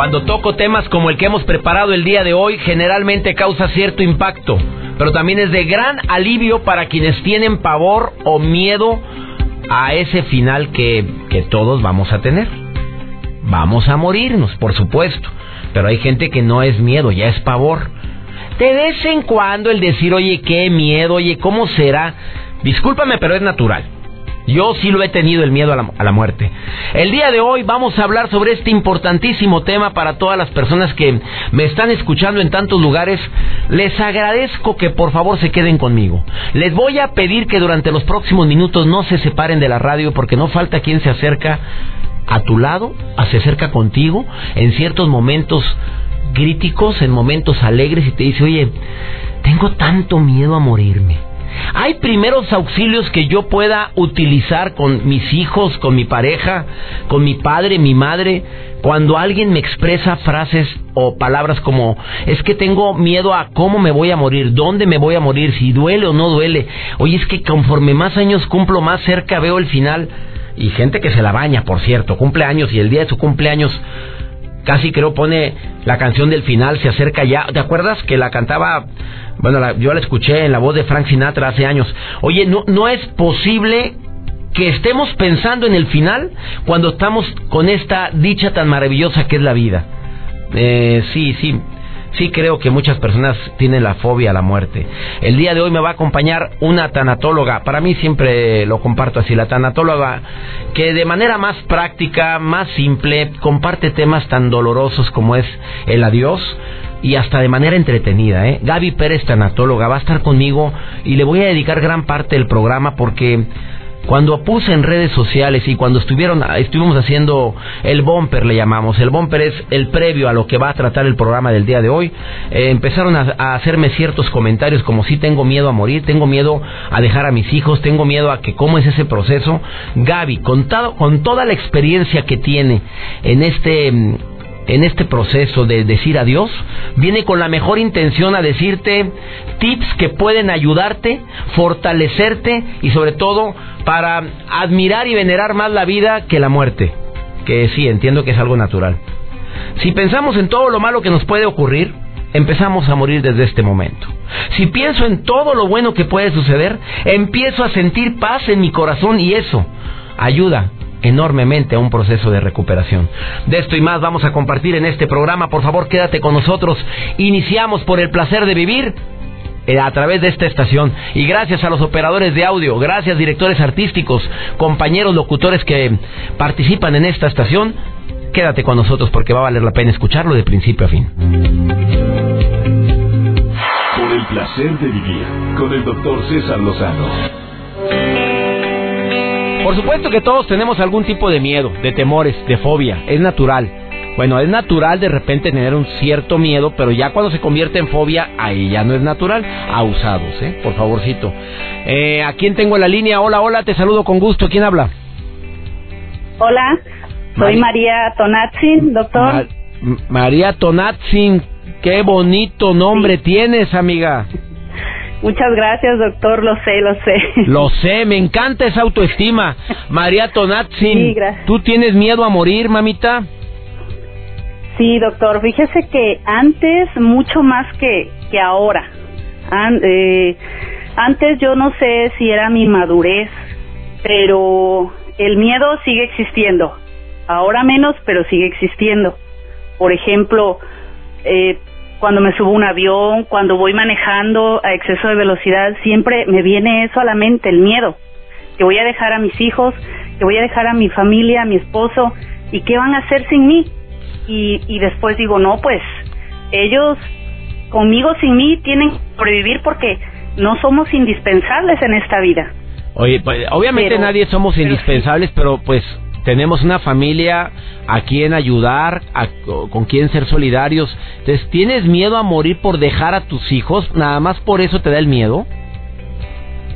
Cuando toco temas como el que hemos preparado el día de hoy, generalmente causa cierto impacto, pero también es de gran alivio para quienes tienen pavor o miedo a ese final que, que todos vamos a tener. Vamos a morirnos, por supuesto, pero hay gente que no es miedo, ya es pavor. De vez en cuando el decir, oye, qué miedo, oye, ¿cómo será? Discúlpame, pero es natural. Yo sí lo he tenido el miedo a la, muerte. El día de hoy vamos a hablar sobre este importantísimo tema para todas las personas que me están escuchando en tantos lugares. Les agradezco que por favor se queden conmigo. Les voy a pedir que durante los próximos minutos no se separen de la radio porque no falta quien se acerca a tu lado, se acerca contigo en ciertos momentos críticos, en momentos alegres y te dice, oye, tengo tanto miedo a morirme ¿Hay primeros auxilios que yo pueda utilizar con mis hijos, con mi pareja, con mi padre, mi madre? Cuando alguien me expresa frases o palabras como es que tengo miedo a cómo me voy a morir, dónde me voy a morir, si duele o no duele. Oye, es que conforme más años cumplo, más cerca veo el final. Y gente que se la baña, por cierto, cumpleaños y el día de su cumpleaños casi creo pone la canción del final, se acerca ya. ¿Te acuerdas que la cantaba bueno, yo la escuché en la voz de Frank Sinatra hace años. Oye, no, no es posible que estemos pensando en el final cuando estamos con esta dicha tan maravillosa que es la vida. Eh, sí, sí, sí creo que muchas personas tienen la fobia a la muerte. El día de hoy me va a acompañar una tanatóloga, para mí siempre lo comparto así, la tanatóloga que de manera más práctica, más simple, comparte temas tan dolorosos como es el adiós y hasta de manera entretenida. ¿eh? Gaby Pérez, tanatóloga, va a estar conmigo y le voy a dedicar gran parte del programa porque cuando puse en redes sociales y cuando estuvieron estuvimos haciendo el bumper le llamamos. El bumper es el previo a lo que va a tratar el programa del día de hoy. Eh, empezaron a, hacerme ciertos comentarios como si tengo miedo a morir tengo miedo a dejar a mis hijos tengo miedo a que cómo es ese proceso Gaby con, con toda la experiencia que tiene en este en este proceso de decir adiós, viene con la mejor intención a decirte tips que pueden ayudarte, fortalecerte y sobre todo para admirar y venerar más la vida que la muerte. Que sí, entiendo que es algo natural. Si pensamos en todo lo malo que nos puede ocurrir, empezamos a morir desde este momento. Si pienso en todo lo bueno que puede suceder, empiezo a sentir paz en mi corazón y eso ayuda enormemente a un proceso de recuperación. De esto y más vamos a compartir en este programa. Por favor, quédate con nosotros. Iniciamos por el placer de vivir eh, a través de esta estación. Y gracias a los operadores de audio, gracias directores artísticos, compañeros locutores que participan en esta estación. Quédate con nosotros porque va a valer la pena escucharlo de principio a fin. Por el placer de vivir con el doctor César Lozano. Por supuesto que todos tenemos algún tipo de miedo, de temores, de fobia, es natural. Bueno, es natural de repente tener un cierto miedo, pero ya cuando se convierte en fobia, ahí ya no es natural. Abusados, ¿eh? Por favorcito. Eh, ¿A quién tengo en la línea? Hola, hola, te saludo con gusto. ¿Quién habla? Hola, soy María Tonatzin, doctor. María Tonatzin, qué bonito nombre tienes, amiga. Muchas gracias, doctor. Lo sé, lo sé. Lo sé, me encanta esa autoestima. María Tonatzin, ¿tú tienes miedo a morir, mamita? Sí, doctor. Fíjese que antes, mucho más que, que ahora. Eh, antes yo no sé si era mi madurez, pero el miedo sigue existiendo. Ahora menos, pero sigue existiendo. Por ejemplo, eh, cuando me subo a un avión, cuando voy manejando a exceso de velocidad, siempre me viene eso a la mente, el miedo, que voy a dejar a mis hijos, que voy a dejar a mi familia, a mi esposo, y qué van a hacer sin mí. Y, y después digo, no, pues ellos conmigo sin mí tienen que sobrevivir porque no somos indispensables en esta vida. Oye, pues, obviamente nadie somos indispensables, pero pues tenemos una familia a quien ayudar, con quien ser solidarios. Entonces, ¿tienes miedo a morir por dejar a tus hijos? ¿Nada más por eso te da el miedo?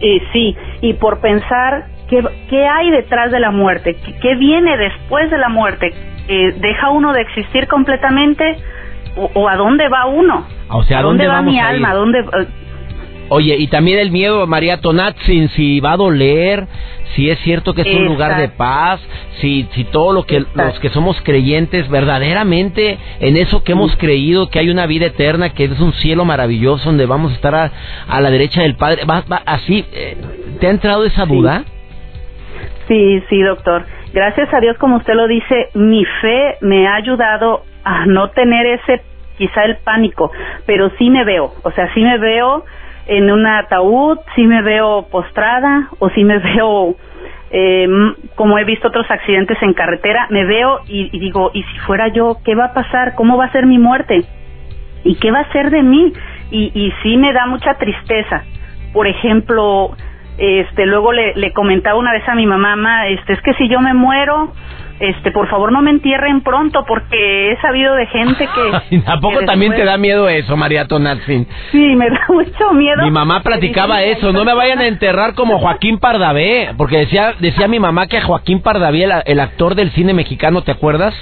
Eh, sí, y por pensar qué, qué hay detrás de la muerte, qué, viene después de la muerte. Eh, ¿Deja uno de existir completamente o, a dónde va uno? O sea, ¿a dónde, va mi alma? ¿A dónde, eh, Oye, y también el miedo, María Tonatzin, si va a doler, si es cierto que es un lugar de paz, si, si todo lo que los que somos creyentes verdaderamente en eso que hemos creído, que hay una vida eterna, que es un cielo maravilloso donde vamos a estar a, la derecha del Padre, va, así, eh, ¿te ha entrado esa duda? Sí, sí, doctor. Gracias a Dios, como usted lo dice, mi fe me ha ayudado a no tener ese, quizá el pánico, pero sí me veo, o sea, sí me veo en un ataúd, si me veo postrada o si me veo, eh, como he visto otros accidentes en carretera, me veo y, digo, ¿y si fuera yo? ¿Qué va a pasar? ¿Cómo va a ser mi muerte? ¿Y qué va a ser de mí? Y, y sí me da mucha tristeza. Por ejemplo, este, luego le, le comentaba una vez a mi mamá, este, es que si yo me muero, este, por favor no me entierren pronto porque he sabido de gente que... ¿A poco también te da miedo eso, María Tonatzin? Sí, me da mucho miedo. Mi mamá platicaba eso, no me vayan a enterrar como Joaquín Pardavé, porque decía decía mi mamá que Joaquín Pardavé, el actor del cine mexicano, ¿te acuerdas?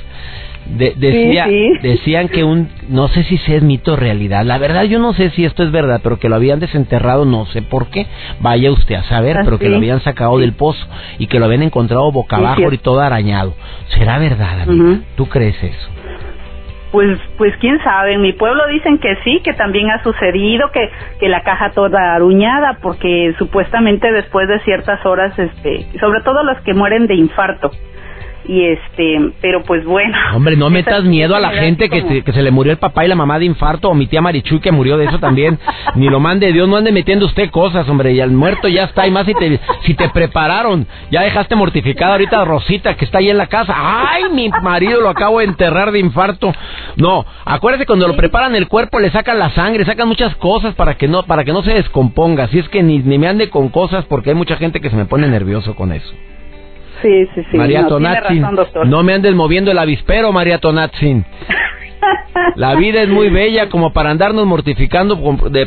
decía, Decían que un, no sé si es mito o realidad, la verdad yo no sé si esto es verdad, pero que lo habían desenterrado, no sé por qué, vaya usted a saber, pero que lo habían sacado del pozo y que lo habían encontrado boca abajo y todo arañado. ¿Será verdad, amiga? ¿Tú crees eso? Pues, pues quién sabe, en mi pueblo dicen que sí, que también ha sucedido, que, que la caja toda aruñada, porque supuestamente después de ciertas horas, este, sobre todo los que mueren de infarto, y este pero pues bueno. Hombre no metas miedo a la gente que, que, se le murió el papá y la mamá de infarto o mi tía Marichuy que murió de eso también. Ni lo mande Dios no ande metiendo usted cosas hombre y el muerto ya está y más si te si te prepararon ya dejaste mortificada ahorita a Rosita que está ahí en la casa. Ay mi marido lo acabo de enterrar de infarto no acuérdate cuando lo preparan el cuerpo le sacan la sangre sacan muchas cosas para que no para que no se descomponga. Si es que ni, ni me ande con cosas porque hay mucha gente que se me pone nervioso con eso Sí, sí, sí. María no, no me andes moviendo el avispero, María Tonatzin. La vida es muy bella como para andarnos mortificando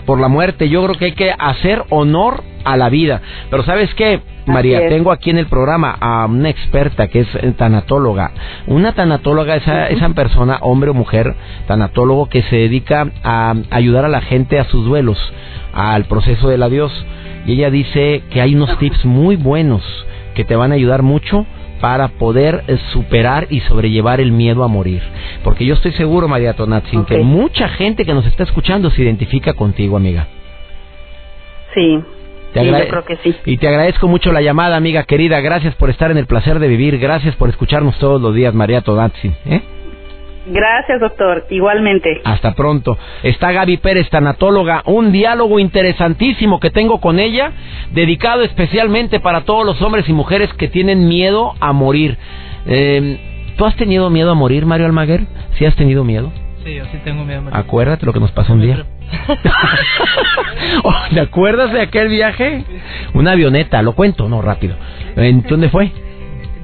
por la muerte. Yo creo que hay que hacer honor a la vida. Pero ¿sabes qué, María? Tengo aquí en el programa a una experta que es tanatóloga. Una tanatóloga, esa, esa persona, hombre o mujer, tanatólogo, que se dedica a ayudar a la gente a sus duelos, al proceso del adiós. Y ella dice que hay unos tips muy buenos que te van a ayudar mucho para poder eh, superar y sobrellevar el miedo a morir. Porque yo estoy seguro, María Tonatzin, que mucha gente que nos está escuchando se identifica contigo, amiga. Sí. Te yo creo que sí. Y te agradezco mucho la llamada, amiga querida. Gracias por estar en el placer de vivir. Gracias por escucharnos todos los días, María Tonatzin. ¿eh? Gracias, doctor. Igualmente. Hasta pronto. Está Gaby Pérez, tanatóloga. Un diálogo interesantísimo que tengo con ella, dedicado especialmente para todos los hombres y mujeres que tienen miedo a morir. Eh, ¿Tú has tenido miedo a morir, Mario Almaguer? ¿Sí has tenido miedo? Sí, yo sí tengo miedo a morir. Acuérdate lo que nos pasó un día. Oh, ¿Te acuerdas de aquel viaje? Una avioneta, lo cuento, no, rápido. ¿En dónde fue?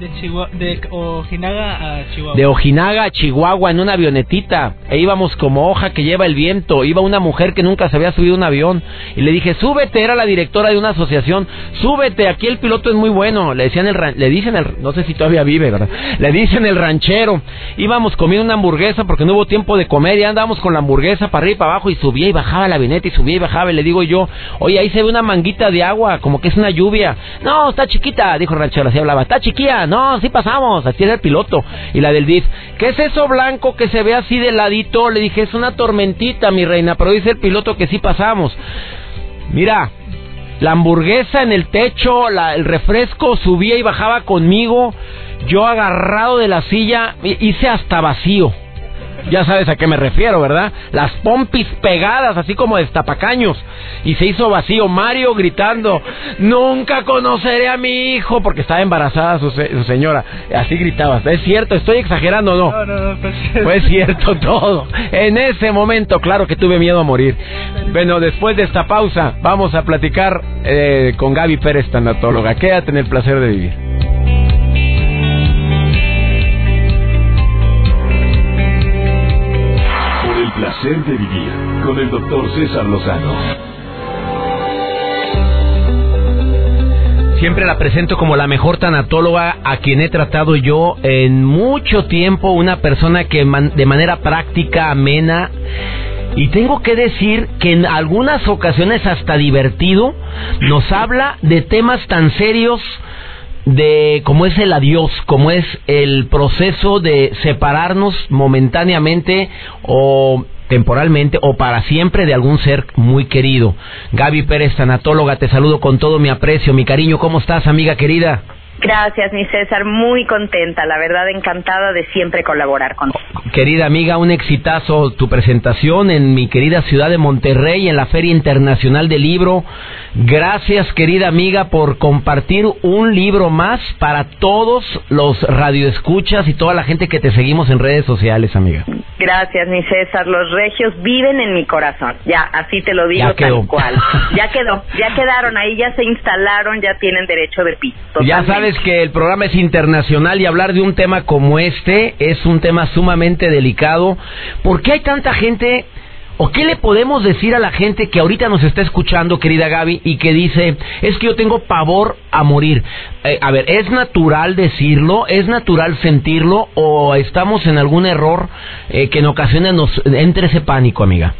De, Ojinaga a Chihuahua. De Ojinaga a Chihuahua en una avionetita. E íbamos como hoja que lleva el viento. Iba una mujer que nunca se había subido un avión. Y le dije, súbete, era la directora de una asociación. Súbete, aquí el piloto es muy bueno. Le decían el, le dicen el, no sé si todavía vive, ¿verdad? Le dicen el ranchero. Íbamos comiendo una hamburguesa porque no hubo tiempo de comer. Y andábamos con la hamburguesa para arriba y para abajo. Y subía y bajaba la avioneta y subía y bajaba. Y le digo yo, oye, ahí se ve una manguita de agua, como que es una lluvia. No, está chiquita, dijo el ranchero, así hablaba. Está chiquilla, no, sí pasamos, así era el piloto. Y la del DIF, ¿qué es eso blanco que se ve así de ladito? Le dije, es una tormentita, mi reina, pero dice el piloto que sí pasamos. Mira, la hamburguesa en el techo, el refresco subía y bajaba conmigo. Yo agarrado de la silla, hice hasta vacío. Ya sabes a qué me refiero, ¿verdad? Las pompis pegadas, así como de estapacaños. Y se hizo vacío. Mario gritando, nunca conoceré a mi hijo, porque estaba embarazada su, señora. Así gritaba. ¿Es cierto? ¿Estoy exagerando o no? No, no, no, pues cierto. Fue cierto todo. En ese momento, claro que tuve miedo a morir. Bueno, después de esta pausa, vamos a platicar eh, con Gaby Pérez, tanatóloga. Quédate en el placer de vivir. Placer de vivir con el doctor César Lozano. Siempre la presento como la mejor tanatóloga a quien he tratado yo en mucho tiempo, una persona que de manera práctica, amena, y tengo que decir que en algunas ocasiones hasta divertido nos habla de temas tan serios de cómo es el adiós, cómo es el proceso de separarnos momentáneamente o temporalmente o para siempre de algún ser muy querido. Gaby Pérez, tanatóloga, te saludo con todo mi aprecio, mi cariño. ¿Cómo estás, amiga querida? Gracias, mi César, muy contenta, la verdad encantada de siempre colaborar con Querida amiga, un exitazo tu presentación en mi querida ciudad de Monterrey, en la Feria Internacional del Libro. Gracias, querida amiga, por compartir un libro más para todos los radioescuchas y toda la gente que te seguimos en redes sociales, amiga. Gracias, mi César. Los regios viven en mi corazón. Ya, así te lo digo tal cual. Ya quedó, ya quedaron ahí, ya se instalaron, ya tienen derecho de piso. Ya sabes que el programa es internacional y hablar de un tema como este es un tema sumamente delicado. ¿Por qué hay tanta gente ¿O qué le podemos decir a la gente que ahorita nos está escuchando, querida Gaby, y que dice, es que yo tengo pavor a morir? Eh, a ver, ¿es natural decirlo? ¿Es natural sentirlo? ¿O estamos en algún error eh, que en ocasiones nos entre ese pánico, amiga?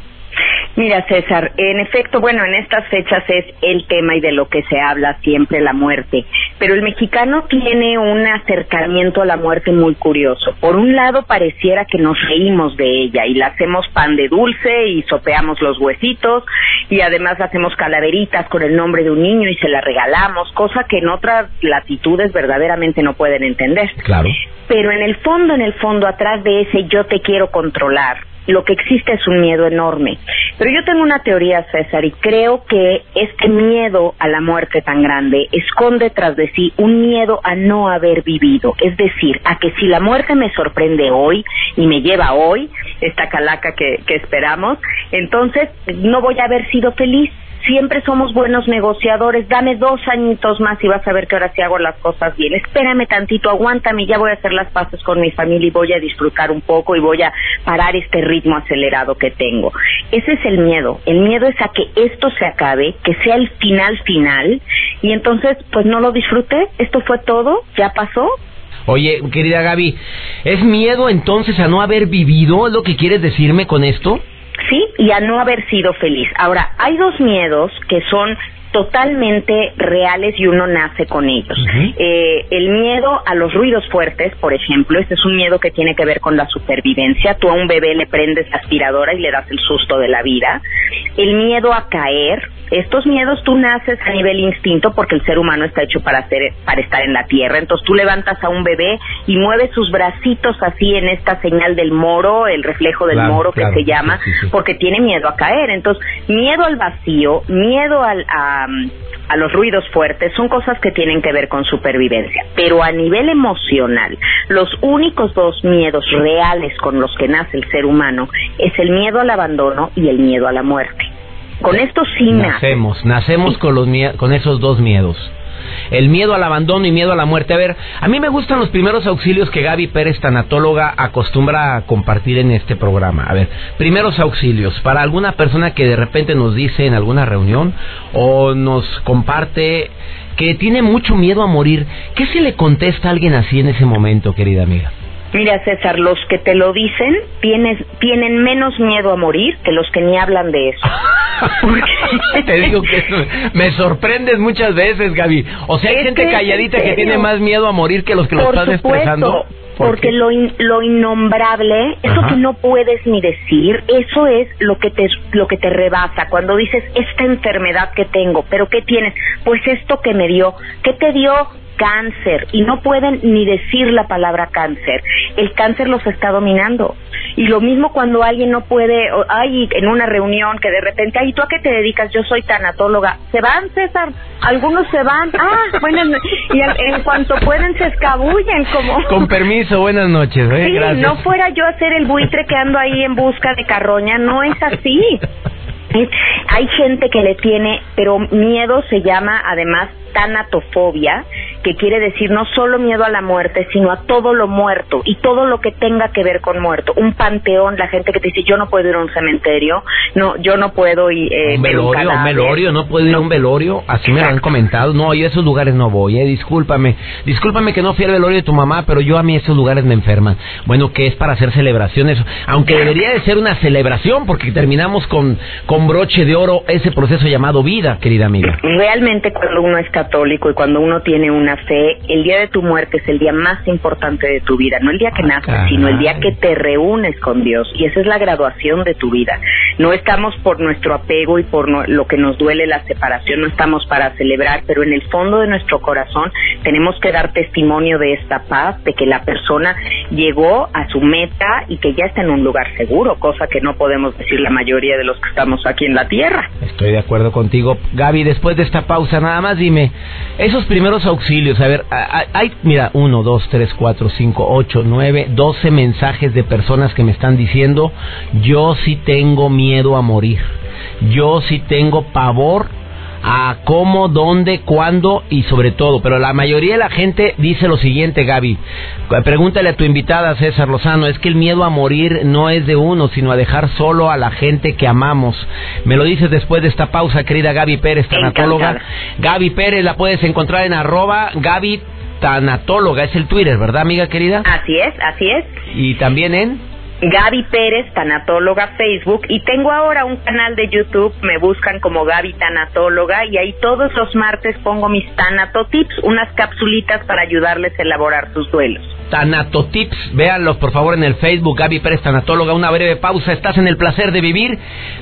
Mira, César, en efecto, bueno, en estas fechas es el tema y de lo que se habla siempre la muerte, pero el mexicano tiene un acercamiento a la muerte muy curioso. Por un lado, pareciera que nos reímos de ella y la hacemos pan de dulce y sopeamos los huesitos y además hacemos calaveritas con el nombre de un niño y se la regalamos, cosa que en otras latitudes verdaderamente no pueden entender. Claro. Pero en el fondo, en el fondo, atrás de ese yo te quiero controlar, lo que existe es un miedo enorme. Pero yo tengo una teoría, César, y creo que este miedo a la muerte tan grande esconde tras de sí un miedo a no haber vivido. Es decir, a que si la muerte me sorprende hoy y me lleva hoy, esta calaca que, esperamos, entonces no voy a haber sido feliz siempre somos buenos negociadores, dame dos añitos más y vas a ver que ahora sí hago las cosas bien, espérame tantito, aguántame, ya voy a hacer las paces con mi familia y voy a disfrutar un poco y voy a parar este ritmo acelerado que tengo. Ese es el miedo, el miedo es a que esto se acabe, que sea el final final y entonces pues no lo disfruté, esto fue todo, ya pasó, Oye, querida Gaby, ¿es miedo entonces a no haber vivido? ¿Es lo que quieres decirme con esto? Sí y a no haber sido feliz. Ahora, hay dos miedos que son totalmente reales y uno nace con ellos. eh, el miedo a los ruidos fuertes, por ejemplo, este es un miedo que tiene que ver con la supervivencia. Tú a un bebé le prendes la aspiradora y le das el susto de la vida. El miedo a caer, estos miedos tú naces a nivel instinto porque el ser humano está hecho para hacer para estar en la tierra entonces tú levantas a un bebé y mueves sus bracitos así en esta señal del moro el reflejo del moro que se llama porque tiene miedo a caer entonces miedo al vacío miedo al, a, a los ruidos fuertes son cosas que tienen que ver con supervivencia. Pero a nivel emocional los únicos dos miedos reales con los que nace el ser humano es el miedo al abandono y el miedo a la muerte. Con esto sí nacemos, nacemos con los con esos dos miedos. El miedo al abandono y miedo a la muerte. A ver, a mí me gustan los primeros auxilios que Gaby Pérez, tanatóloga, acostumbra a compartir en este programa. A ver, primeros auxilios para alguna persona que de repente nos dice en alguna reunión o nos comparte que tiene mucho miedo a morir. ¿Qué se le contesta a alguien así en ese momento, querida amiga? Mira, César, los que te lo dicen tienes, tienen menos miedo a morir que los que ni hablan de eso. te digo que me sorprendes muchas veces, Gaby. O sea, hay gente calladita que, tiene más miedo a morir que los que lo están expresando. ¿Por Porque lo, in- lo innombrable, eso Ajá. que no puedes ni decir, eso es lo que te lo que te rebasa. Cuando dices esta enfermedad que tengo, pero qué tienes, pues esto que me dio, ¿qué te dio? Cáncer y no pueden ni decir la palabra cáncer. El cáncer los está dominando. Y lo mismo cuando alguien no puede, ay, en una reunión que de repente, ay, ¿tú a qué te dedicas? Yo soy tanatóloga. ¿Se van, César? Algunos se van. Ah, bueno, y al- en cuanto pueden se escabullen como... Con permiso, buenas noches. ¿eh? Sí, Gracias. no fuera yo a ser el buitre que ando ahí en busca de carroña, no es así. Hay gente que le tiene, pero miedo se llama además tanatofobia, que quiere decir no solo miedo a la muerte, sino a todo lo muerto y todo lo que tenga que ver con muerto. Un panteón, la gente que te dice yo no puedo ir a un cementerio, no, yo no puedo ir eh, un velorio, un velorio, no puedo ir a un velorio, así me lo han comentado. No, yo a esos lugares no voy, eh, discúlpame. Discúlpame que no fui al velorio de tu mamá, pero yo a mí esos lugares me enferman. Bueno, que es para hacer celebraciones, aunque debería de ser una celebración porque terminamos con con broche de oro ese proceso llamado vida, querida amiga. Realmente cuando uno es católico y cuando uno tiene una fe, el día de tu muerte es el día más importante de tu vida, no el día que naces, caray. sino el día que te reúnes con Dios y esa es la graduación de tu vida. No estamos por nuestro apego y por no- lo que nos duele la separación, no estamos para celebrar, pero en el fondo de nuestro corazón tenemos que dar testimonio de esta paz, de que la persona llegó a su meta y que ya está en un lugar seguro, cosa que no podemos decir la mayoría de los que estamos aquí en la tierra. Estoy de acuerdo contigo. Gaby, después de esta pausa, nada más dime, esos primeros auxilios, ver, a- a- hay, mira, uno, dos, tres, cuatro, cinco, ocho, nueve, doce mensajes de personas que me están diciendo, yo sí tengo miedo a morir, yo sí tengo pavor a cómo, dónde, cuándo y sobre todo. Pero la mayoría de la gente dice lo siguiente, Gaby. Pregúntale a tu invitada, César Lozano, es que el miedo a morir no es de uno, sino a dejar solo a la gente que amamos. Me lo dices después de esta pausa, querida Gaby Pérez, tanatóloga. Encantada. Gaby Pérez la puedes encontrar en arroba Gaby Tanatóloga, es el Twitter, ¿verdad, amiga querida? Así es, así es. Y también en... Gaby Pérez, tanatóloga Facebook, y tengo ahora un canal de YouTube, me buscan como Gaby Tanatóloga, y ahí todos los martes pongo mis tanatotips, unas capsulitas para ayudarles a elaborar sus duelos. Tanatotips, véanlos por favor en el Facebook, Gaby Pérez Tanatóloga, una breve pausa, estás en el placer de vivir.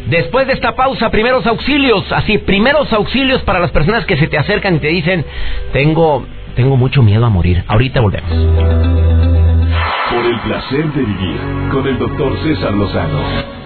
Después de esta pausa, primeros auxilios, así, primeros auxilios para las personas que se te acercan y te dicen, tengo, tengo mucho miedo a morir. Ahorita volvemos. Por el placer de vivir con el doctor César Lozano.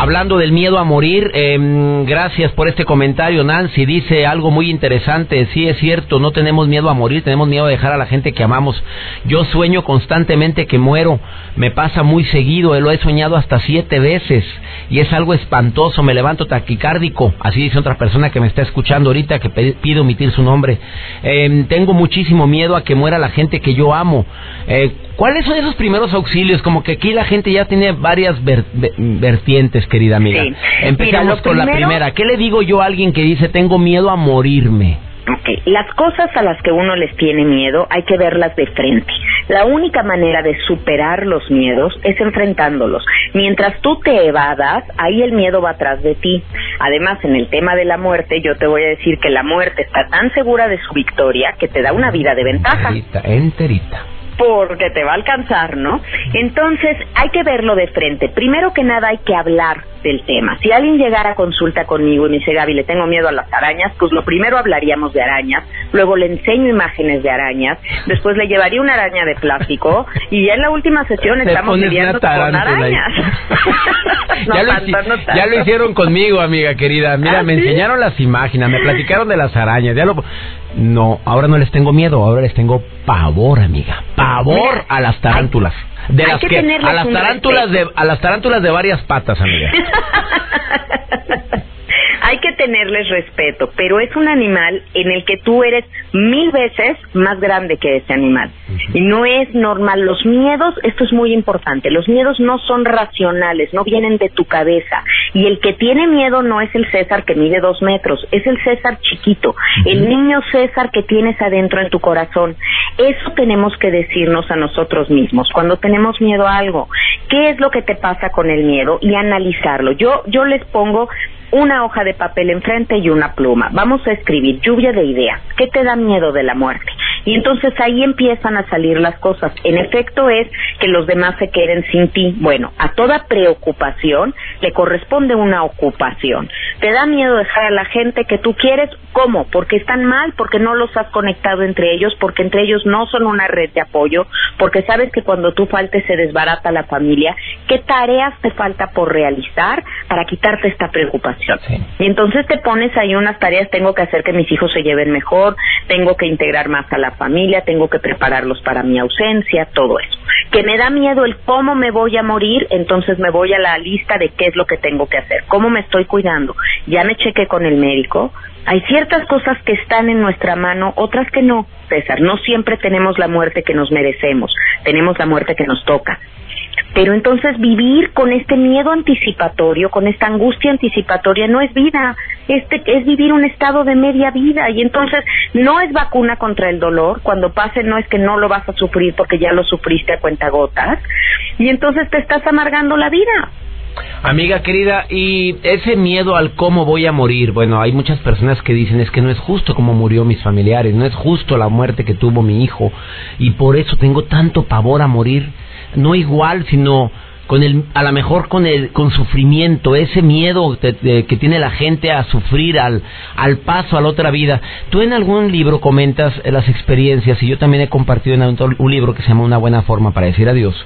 Hablando del miedo a morir, em, gracias por este comentario. Nancy dice algo muy interesante. Sí, es cierto, no tenemos miedo a morir, tenemos miedo a dejar a la gente que amamos. Yo sueño constantemente que muero. Me pasa muy seguido, lo he soñado hasta siete veces. Y es algo espantoso, me levanto taquicárdico. Así dice otra persona que me está escuchando ahorita, que pide omitir su nombre. Em, tengo muchísimo miedo a que muera la gente que yo amo. Eh, ¿Cuáles son esos primeros auxilios? Como que aquí la gente ya tiene varias ver- ve- vertientes, querida amiga. Sí. Empezamos Mira, con la primera. ¿Qué le digo yo a alguien que dice tengo miedo a morirme? Ok, las cosas a las que uno les tiene miedo hay que verlas de frente. La única manera de superar los miedos es enfrentándolos. Mientras tú te evadas, ahí el miedo va atrás de ti. Además, en el tema de la muerte, yo te voy a decir que la muerte está tan segura de su victoria que te da una vida de ventaja. Enterita, enterita. Porque te va a alcanzar, ¿no? Entonces hay que verlo de frente. Primero que nada hay que hablar del tema. Si alguien llegara a consulta conmigo y me dice, Gaby, le tengo miedo a las arañas, pues lo primero hablaríamos de arañas, luego le enseño imágenes de arañas, después le llevaría una araña de plástico y ya en la última sesión Te estamos una con arañas. No ya, lo tanto, hici- no ya lo hicieron conmigo, amiga querida. Mira, ¿Ah, me sí? enseñaron las imágenes, me platicaron de las arañas. Ya lo... No, ahora no les tengo miedo, ahora les tengo pavor, amiga. Pavor Mira, a las tarántulas. de las que que, a las tarántulas de a las tarántulas de varias patas, amiga. Tenerles respeto, pero es un animal en el que tú eres mil veces más grande que ese animal. Y no es normal. Los miedos, esto es muy importante, los miedos no son racionales, no vienen de tu cabeza. Y el que tiene miedo no es el César que mide dos metros, es el César chiquito, el niño César que tienes adentro en tu corazón. Eso tenemos que decirnos a nosotros mismos cuando tenemos miedo a algo. ¿Qué es lo que te pasa con el miedo? Y analizarlo. Yo, yo les pongo una hoja de papel enfrente y una pluma. Vamos a escribir lluvia de ideas. ¿Qué te da miedo de la muerte? Y entonces ahí empiezan a salir las cosas. En efecto es que los demás se queden sin ti. Bueno, a toda preocupación le corresponde una ocupación. ¿Te da miedo dejar a la gente que tú quieres? ¿Cómo? Porque están mal, porque no los has conectado entre ellos, porque entre ellos no son una red de apoyo, porque sabes que cuando tú faltes se desbarata la familia. ¿Qué tareas te falta por realizar para quitarte esta preocupación? Y entonces te pones ahí unas tareas, tengo que hacer que mis hijos se lleven mejor, tengo que integrar más a la familia, tengo que prepararlos para mi ausencia, todo eso. Que me da miedo el cómo me voy a morir, entonces me voy a la lista de qué es lo que tengo que hacer, cómo me estoy cuidando. Ya me chequé con el médico, hay ciertas cosas que están en nuestra mano, otras que no, César. No siempre tenemos la muerte que nos merecemos, tenemos la muerte que nos toca. Pero entonces vivir con este miedo anticipatorio, con esta angustia anticipatoria, no es vida, este es vivir un estado de media vida y entonces no es vacuna contra el dolor, cuando pase no es que no lo vas a sufrir porque ya lo sufriste a cuentagotas y entonces te estás amargando la vida. Amiga querida, y ese miedo al cómo voy a morir, bueno, hay muchas personas que dicen es que no es justo como murió mis familiares, no es justo la muerte que tuvo mi hijo, y por eso tengo tanto pavor a morir, no igual, sino con el, a lo mejor con el, con sufrimiento, ese miedo que tiene la gente a sufrir al, al paso a la otra vida. Tú en algún libro comentas las experiencias, y yo también he compartido en un, un libro que se llama Una buena forma para decir adiós,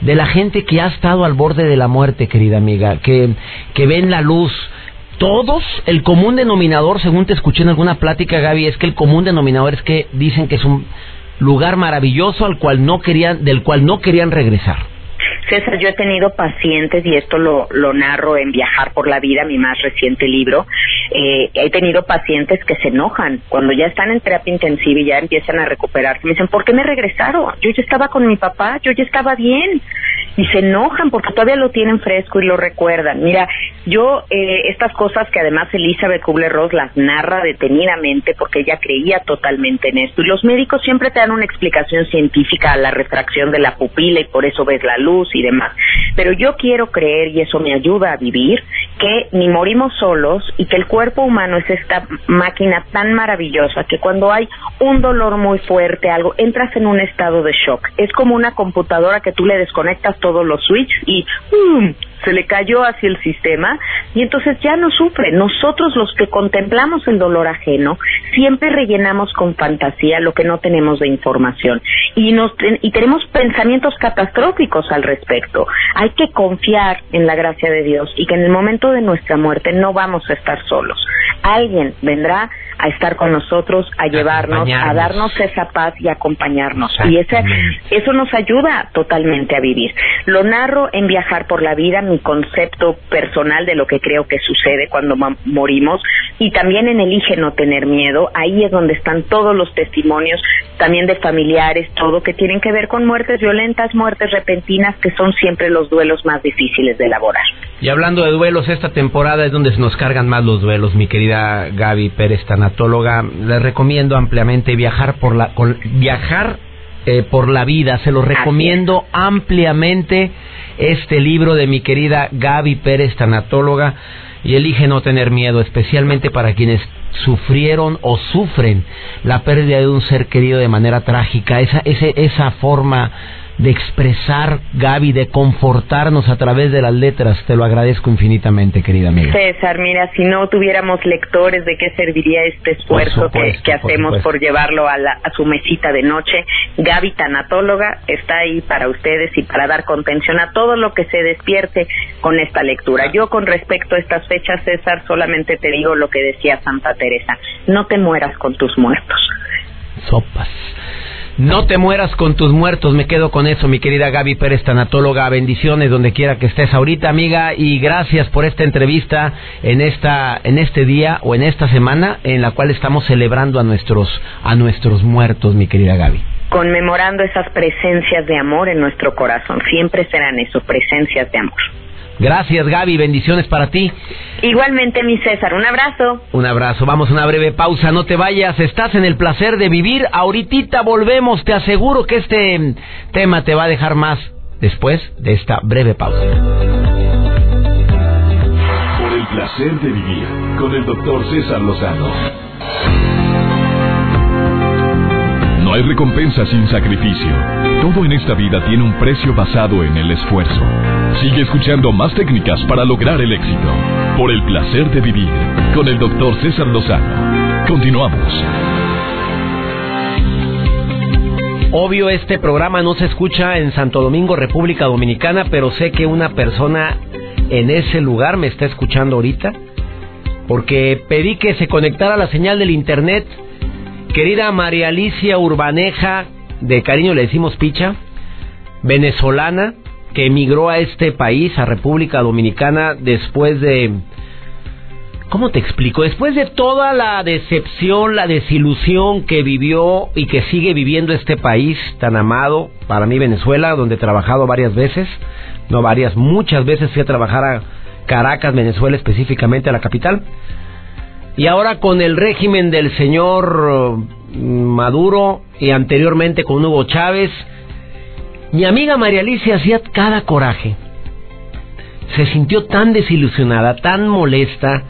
de la gente que ha estado al borde de la muerte, querida amiga, que, que ven la luz, todos, el común denominador, según te escuché en alguna plática, Gaby, es que el común denominador es que dicen que es un lugar maravilloso al cual no querían, del cual no querían regresar. César, yo he tenido pacientes, y esto lo, lo narro en Viajar por la Vida, mi más reciente libro, eh, he tenido pacientes que se enojan cuando ya están en terapia intensiva y ya empiezan a recuperarse. Me dicen, ¿por qué me regresaron? Yo ya estaba con mi papá, yo ya estaba bien. Y se enojan porque todavía lo tienen fresco y lo recuerdan. Mira, yo eh, estas cosas que además Elizabeth Kubler-Ross las narra detenidamente porque ella creía totalmente en esto. Y los médicos siempre te dan una explicación científica a la refracción de la pupila y por eso ves la luz y demás. Pero yo quiero creer, y eso me ayuda a vivir, que ni morimos solos y que el cuerpo humano es esta máquina tan maravillosa que cuando hay un dolor muy fuerte, algo, entras en un estado de shock. Es como una computadora que tú le desconectas todos los switches y ¡pum! Se le cayó hacia el sistema y entonces ya no sufre. Nosotros los que contemplamos el dolor ajeno siempre rellenamos con fantasía lo que no tenemos de información y nos y tenemos pensamientos catastróficos al respecto. Hay que confiar en la gracia de Dios y que en el momento de nuestra muerte no vamos a estar solos. Alguien vendrá a estar con nosotros, a llevarnos, a darnos esa paz y acompañarnos. Y ese, eso nos ayuda totalmente a vivir. Lo narro en Viajar por la Vida, mi concepto personal de lo que creo que sucede cuando morimos, y también en Elige no tener miedo. Ahí es donde están todos los testimonios, también de familiares, todo que tienen que ver con muertes violentas, muertes repentinas, que son siempre los duelos más difíciles de elaborar. Y hablando de duelos, esta temporada es donde se nos cargan más los duelos, mi querida Gaby Pérez Tanatóloga. Les recomiendo ampliamente viajar por la viajar eh, por la vida. Se lo recomiendo ampliamente este libro de mi querida Gaby Pérez Tanatóloga y elige no tener miedo, especialmente para quienes sufrieron o sufren la pérdida de un ser querido de manera trágica. Esa ese, esa forma de expresar, Gaby, de confortarnos a través de las letras. Te lo agradezco infinitamente, querida amiga. César, mira, si no tuviéramos lectores, ¿de qué serviría este esfuerzo que, hacemos por, llevarlo a, a su mesita de noche? Gaby, tanatóloga, está ahí para ustedes y para dar contención a todo lo que se despierte con esta lectura. Yo con respecto a estas fechas, César, solamente te digo lo que decía Santa Teresa, no te mueras con tus muertos. Sopas. No te mueras con tus muertos, me quedo con eso, mi querida Gaby Pérez, tanatóloga. Bendiciones donde quiera que estés ahorita, amiga, y gracias por esta entrevista en esta, en este día o en esta semana en la cual estamos celebrando a nuestros, a nuestros muertos, mi querida Gaby. Conmemorando esas presencias de amor en nuestro corazón, siempre serán eso, presencias de amor. Gracias, Gaby. Bendiciones para ti. Igualmente, mi César. Un abrazo. Un abrazo. Vamos a una breve pausa. No te vayas. Estás en el placer de vivir. Ahorita volvemos. Te aseguro que este tema te va a dejar más después de esta breve pausa. Por el placer de vivir con el doctor César Lozano hay recompensa sin sacrificio. Todo en esta vida tiene un precio basado en el esfuerzo. Sigue escuchando más técnicas para lograr el éxito. Por el placer de vivir con el doctor César Lozano. Continuamos. Obvio, este programa no se escucha en Santo Domingo, República Dominicana, pero sé que una persona en ese lugar me está escuchando ahorita, porque pedí que se conectara la señal del internet. Querida María Alicia Urbaneja, de cariño le decimos Picha, venezolana, que emigró a este país, a República Dominicana, después de ¿Cómo te explico? Después de toda la decepción, la desilusión que vivió y que sigue viviendo este país tan amado, para mí Venezuela, donde he trabajado varias veces, no varias, muchas veces fui a trabajar a Caracas, Venezuela, específicamente a la capital. Y ahora con el régimen del señor mm, Maduro y anteriormente con Hugo Chávez, mi amiga María Alicia hacía cada coraje. Se sintió tan desilusionada, tan molesta,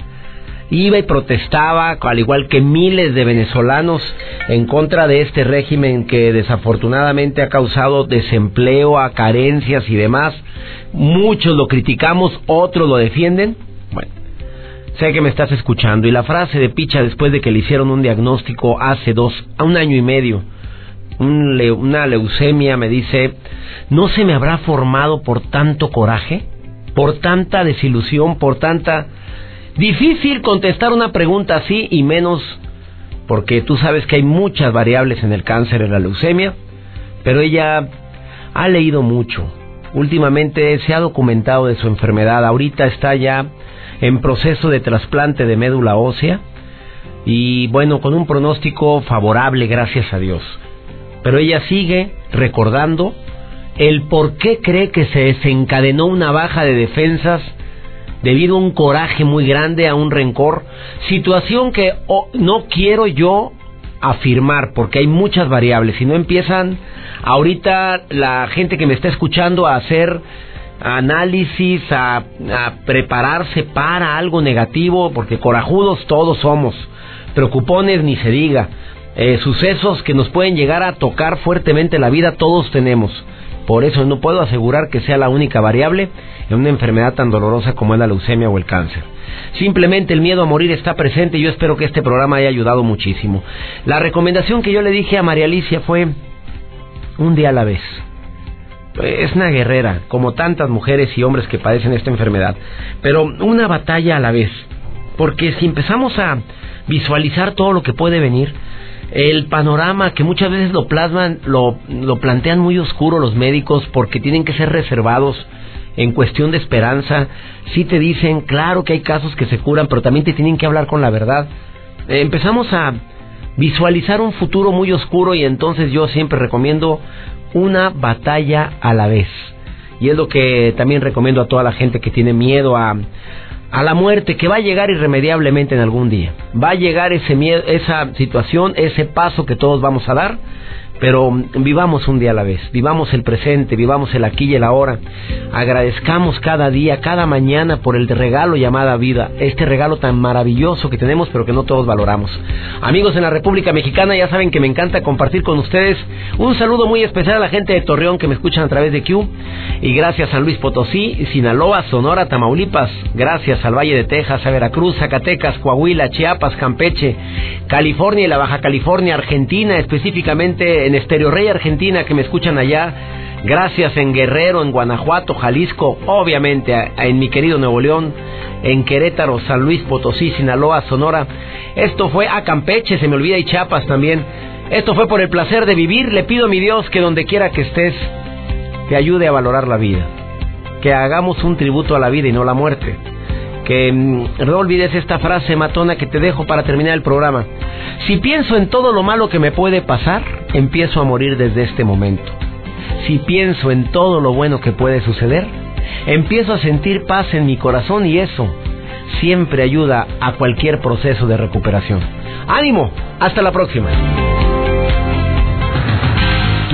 iba y protestaba, al igual que miles de venezolanos, en contra de este régimen que desafortunadamente ha causado desempleo, a carencias y demás. Muchos lo criticamos, otros lo defienden. Sé que me estás escuchando. Y la frase de Picha después de que le hicieron un diagnóstico hace dos, a un año y medio, una leucemia, me dice, ¿no se me habrá formado por tanto coraje? ¿Por tanta desilusión? ¿Por tanta Difícil contestar una pregunta así y menos porque tú sabes que hay muchas variables en el cáncer, en la leucemia, pero ella ha leído mucho. Últimamente se ha documentado de su enfermedad. Ahorita está ya en proceso de trasplante de médula ósea y bueno, con un pronóstico favorable, gracias a Dios. Pero ella sigue recordando el por qué cree que se desencadenó una baja de defensas debido a un coraje muy grande, a un rencor, situación que no quiero yo afirmar porque hay muchas variables. Si no empiezan ahorita la gente que me está escuchando a hacer análisis, a, prepararse para algo negativo, porque corajudos todos somos, preocupones ni se diga, eh, sucesos que nos pueden llegar a tocar fuertemente la vida todos tenemos. Por eso no puedo asegurar que sea la única variable en una enfermedad tan dolorosa como es la leucemia o el cáncer. Simplemente el miedo a morir está presente y yo espero que este programa haya ayudado muchísimo. La recomendación que yo le dije a María Alicia fue un día a la vez. Es una guerrera, como tantas mujeres y hombres que padecen esta enfermedad, pero una batalla a la vez. Porque si empezamos a visualizar todo lo que puede venir, el panorama que muchas veces lo plasman, lo, lo plantean muy oscuro los médicos porque tienen que ser reservados en cuestión de esperanza. Sí te dicen, claro que hay casos que se curan, pero también te tienen que hablar con la verdad. Eh, empezamos a visualizar un futuro muy oscuro y entonces yo siempre recomiendo una batalla a la vez. Y es lo que también recomiendo a toda la gente que tiene miedo a, a la muerte que va a llegar irremediablemente en algún día. Va a llegar ese miedo, esa situación, ese paso que todos vamos a dar pero vivamos un día a la vez, vivamos el presente, vivamos el aquí y el ahora. Agradezcamos cada día, cada mañana por el regalo llamada vida, este regalo tan maravilloso que tenemos pero que no todos valoramos. Amigos en la República Mexicana, ya saben que me encanta compartir con ustedes. Un saludo muy especial a la gente de Torreón que me escuchan a través de Q. Y gracias a Luis Potosí, Sinaloa, Sonora, Tamaulipas. Gracias al Valle de Texas, a Veracruz, Zacatecas, Coahuila, Chiapas, Campeche, California y la Baja California, Argentina, específicamente en Estereo Rey Argentina que me escuchan allá. Gracias en Guerrero, en Guanajuato, Jalisco, obviamente en mi querido Nuevo León, en Querétaro, San Luis Potosí, Sinaloa, Sonora. Esto fue a Campeche, se me olvida, y Chiapas también. Esto fue por el placer de vivir. Le pido a mi Dios que donde quiera que estés, te ayude a valorar la vida. Que hagamos un tributo a la vida y no la muerte que mm, no olvides esta frase matona que te dejo para terminar el programa. Si pienso en todo lo malo que me puede pasar, empiezo a morir desde este momento. Si pienso en todo lo bueno que puede suceder, empiezo a sentir paz en mi corazón y eso siempre ayuda a cualquier proceso de recuperación. Ánimo, hasta la próxima.